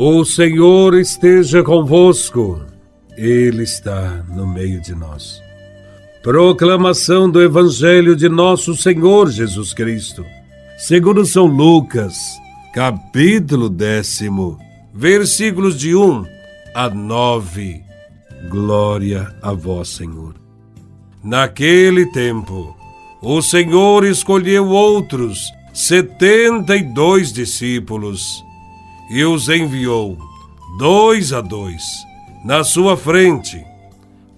O Senhor esteja convosco, Ele está no meio de nós. Proclamação do Evangelho de Nosso Senhor Jesus Cristo, segundo São Lucas, capítulo décimo, versículos de 1 a 9. Glória a Vós, Senhor. Naquele tempo, o Senhor escolheu outros setenta e dois discípulos e os enviou, dois a dois, na sua frente,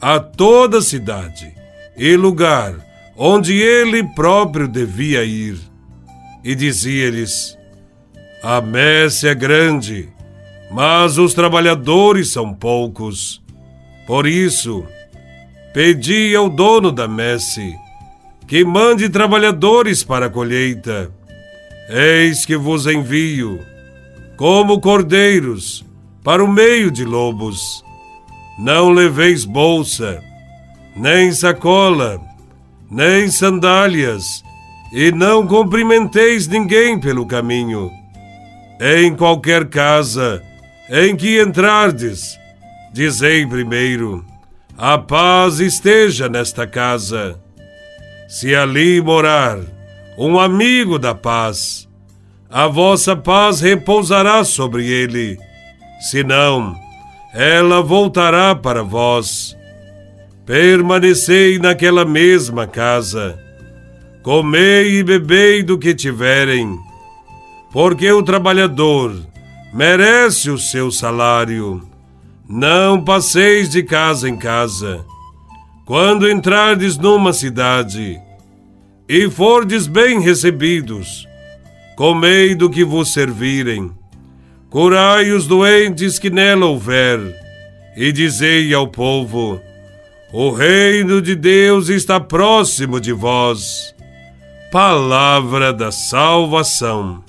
a toda cidade e lugar onde ele próprio devia ir. E dizia-lhes: A messe é grande, mas os trabalhadores são poucos. Por isso, pedi ao dono da messe que mande trabalhadores para a colheita. Eis que vos envio como cordeiros, para o meio de lobos. Não leveis bolsa, nem sacola, nem sandálias, e não cumprimenteis ninguém pelo caminho. Em qualquer casa em que entrardes, dizei primeiro: a paz esteja nesta casa. Se ali morar um amigo da paz, a vossa paz repousará sobre ele. Senão, ela voltará para vós. Permanecei naquela mesma casa. Comei e bebei do que tiverem, porque o trabalhador merece o seu salário. Não passeis de casa em casa. Quando entrardes numa cidade e fordes bem recebidos, comei do que vos servirem, curai os doentes que nela houver, e dizei ao povo: O reino de Deus está próximo de vós. Palavra da salvação.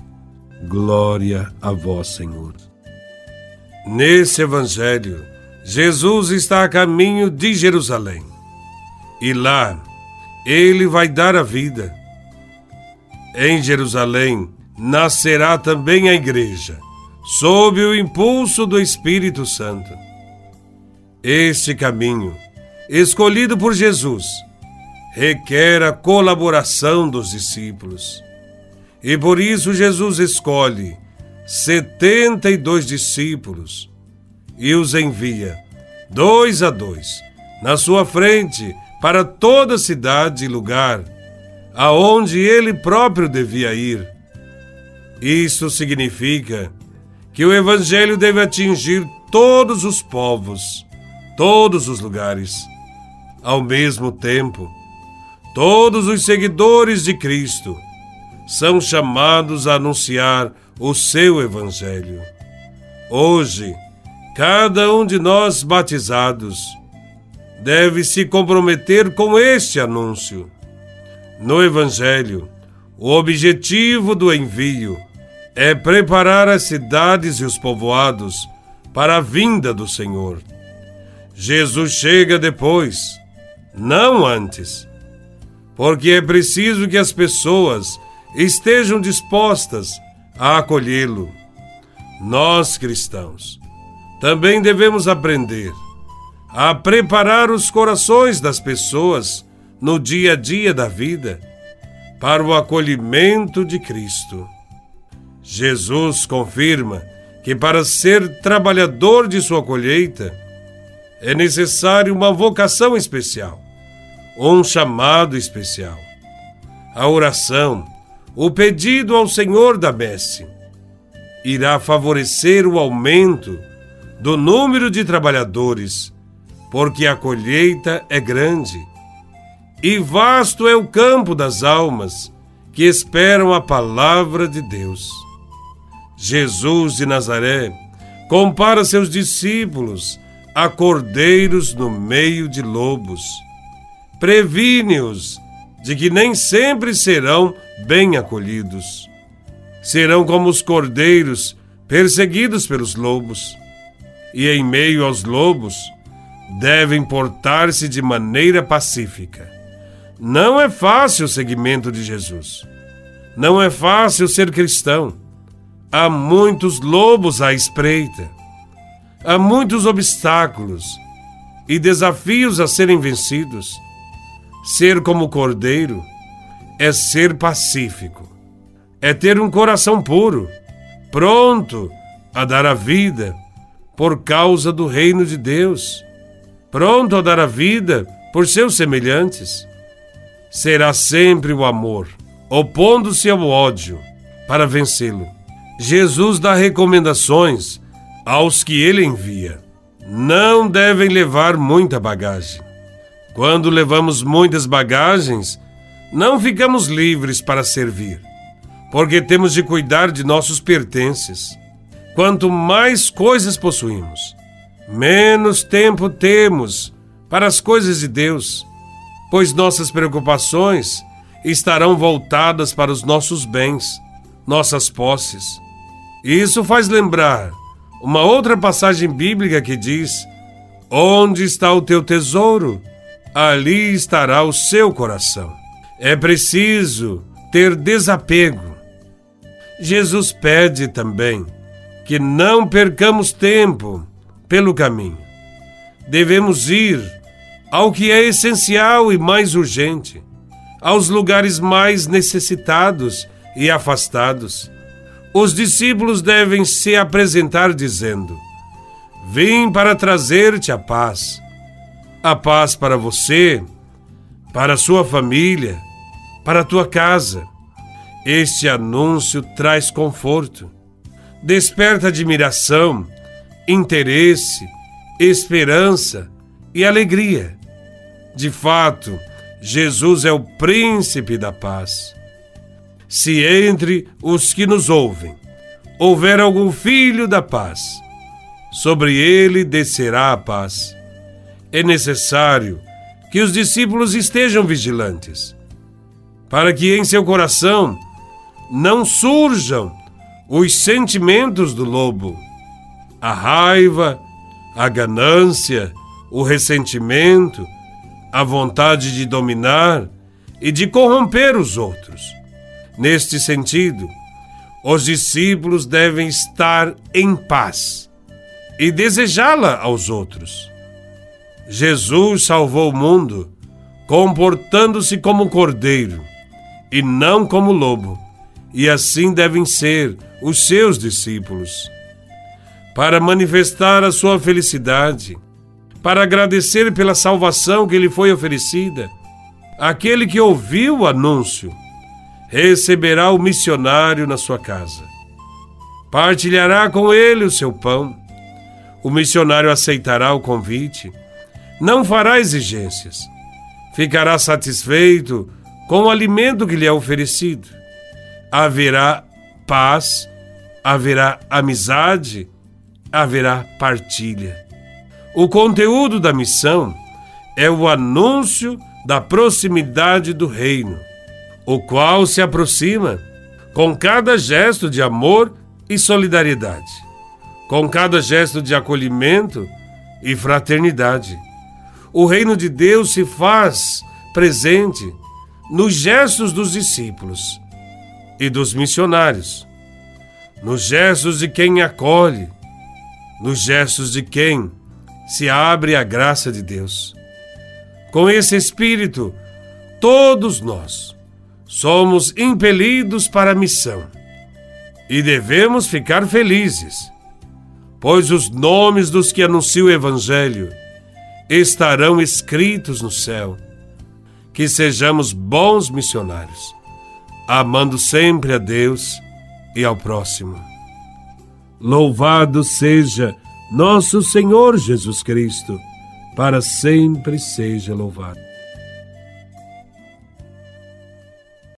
Glória a vós, Senhor. Nesse evangelho, Jesus está a caminho de Jerusalém. E lá, ele vai dar a vida. Em Jerusalém, nascerá também a Igreja, sob o impulso do Espírito Santo. Este caminho, escolhido por Jesus, requer a colaboração dos discípulos. E por isso Jesus escolhe setenta e dois discípulos e os envia, dois a dois, na sua frente para toda cidade e lugar, aonde ele próprio devia ir isso significa que o Evangelho deve atingir todos os povos, todos os lugares. Ao mesmo tempo, todos os seguidores de Cristo são chamados a anunciar o seu Evangelho. Hoje, cada um de nós batizados deve se comprometer com este anúncio. No Evangelho, o objetivo do envio é preparar as cidades e os povoados para a vinda do Senhor. Jesus chega depois, não antes, porque é preciso que as pessoas estejam dispostas a acolhê-lo. Nós, cristãos, também devemos aprender a preparar os corações das pessoas no dia a dia da vida para o acolhimento de Cristo. Jesus confirma que para ser trabalhador de sua colheita é necessário uma vocação especial, um chamado especial. A oração, o pedido ao Senhor da messe, irá favorecer o aumento do número de trabalhadores, porque a colheita é grande. E vasto é o campo das almas que esperam a palavra de Deus. Jesus de Nazaré compara seus discípulos a cordeiros no meio de lobos. Previne-os de que nem sempre serão bem acolhidos. Serão como os cordeiros perseguidos pelos lobos. E em meio aos lobos, devem portar-se de maneira pacífica. Não é fácil o seguimento de Jesus. Não é fácil ser cristão Há muitos lobos à espreita, há muitos obstáculos e desafios a serem vencidos. Ser como cordeiro é ser pacífico, é ter um coração puro, pronto a dar a vida por causa do reino de Deus, pronto a dar a vida por seus semelhantes. Será sempre o amor, opondo-se ao ódio, para vencê-lo. Jesus dá recomendações aos que ele envia. Não devem levar muita bagagem. Quando levamos muitas bagagens, não ficamos livres para servir, porque temos de cuidar de nossos pertences. Quanto mais coisas possuímos, menos tempo temos para as coisas de Deus, pois nossas preocupações estarão voltadas para os nossos bens, nossas posses. Isso faz lembrar uma outra passagem bíblica que diz: Onde está o teu tesouro, ali estará o seu coração. É preciso ter desapego. Jesus pede também que não percamos tempo pelo caminho. Devemos ir ao que é essencial e mais urgente, aos lugares mais necessitados e afastados. Os discípulos devem se apresentar dizendo: Vim para trazer-te a paz. A paz para você, para sua família, para tua casa. Este anúncio traz conforto desperta admiração, interesse, esperança e alegria. De fato, Jesus é o príncipe da paz. Se entre os que nos ouvem houver algum filho da paz, sobre ele descerá a paz. É necessário que os discípulos estejam vigilantes, para que em seu coração não surjam os sentimentos do lobo: a raiva, a ganância, o ressentimento, a vontade de dominar e de corromper os outros. Neste sentido, os discípulos devem estar em paz e desejá-la aos outros. Jesus salvou o mundo comportando-se como cordeiro e não como lobo, e assim devem ser os seus discípulos, para manifestar a sua felicidade, para agradecer pela salvação que lhe foi oferecida. Aquele que ouviu o anúncio receberá o missionário na sua casa. Partilhará com ele o seu pão. O missionário aceitará o convite. Não fará exigências. Ficará satisfeito com o alimento que lhe é oferecido. Haverá paz haverá amizade, haverá partilha. O conteúdo da missão é o anúncio da proximidade do reino, o qual se aproxima com cada gesto de amor e solidariedade, com cada gesto de acolhimento e fraternidade. O reino de Deus se faz presente nos gestos dos discípulos e dos missionários nos gestos de quem acolhe, nos gestos de quem se abre à graça de Deus. Com esse espírito, todos nós somos impelidos para a missão e devemos ficar felizes, pois os nomes dos que anunciam o Evangelho estarão escritos no céu. Que sejamos bons missionários, amando sempre a Deus e ao próximo. Louvado seja nosso Senhor Jesus Cristo, para sempre seja louvado.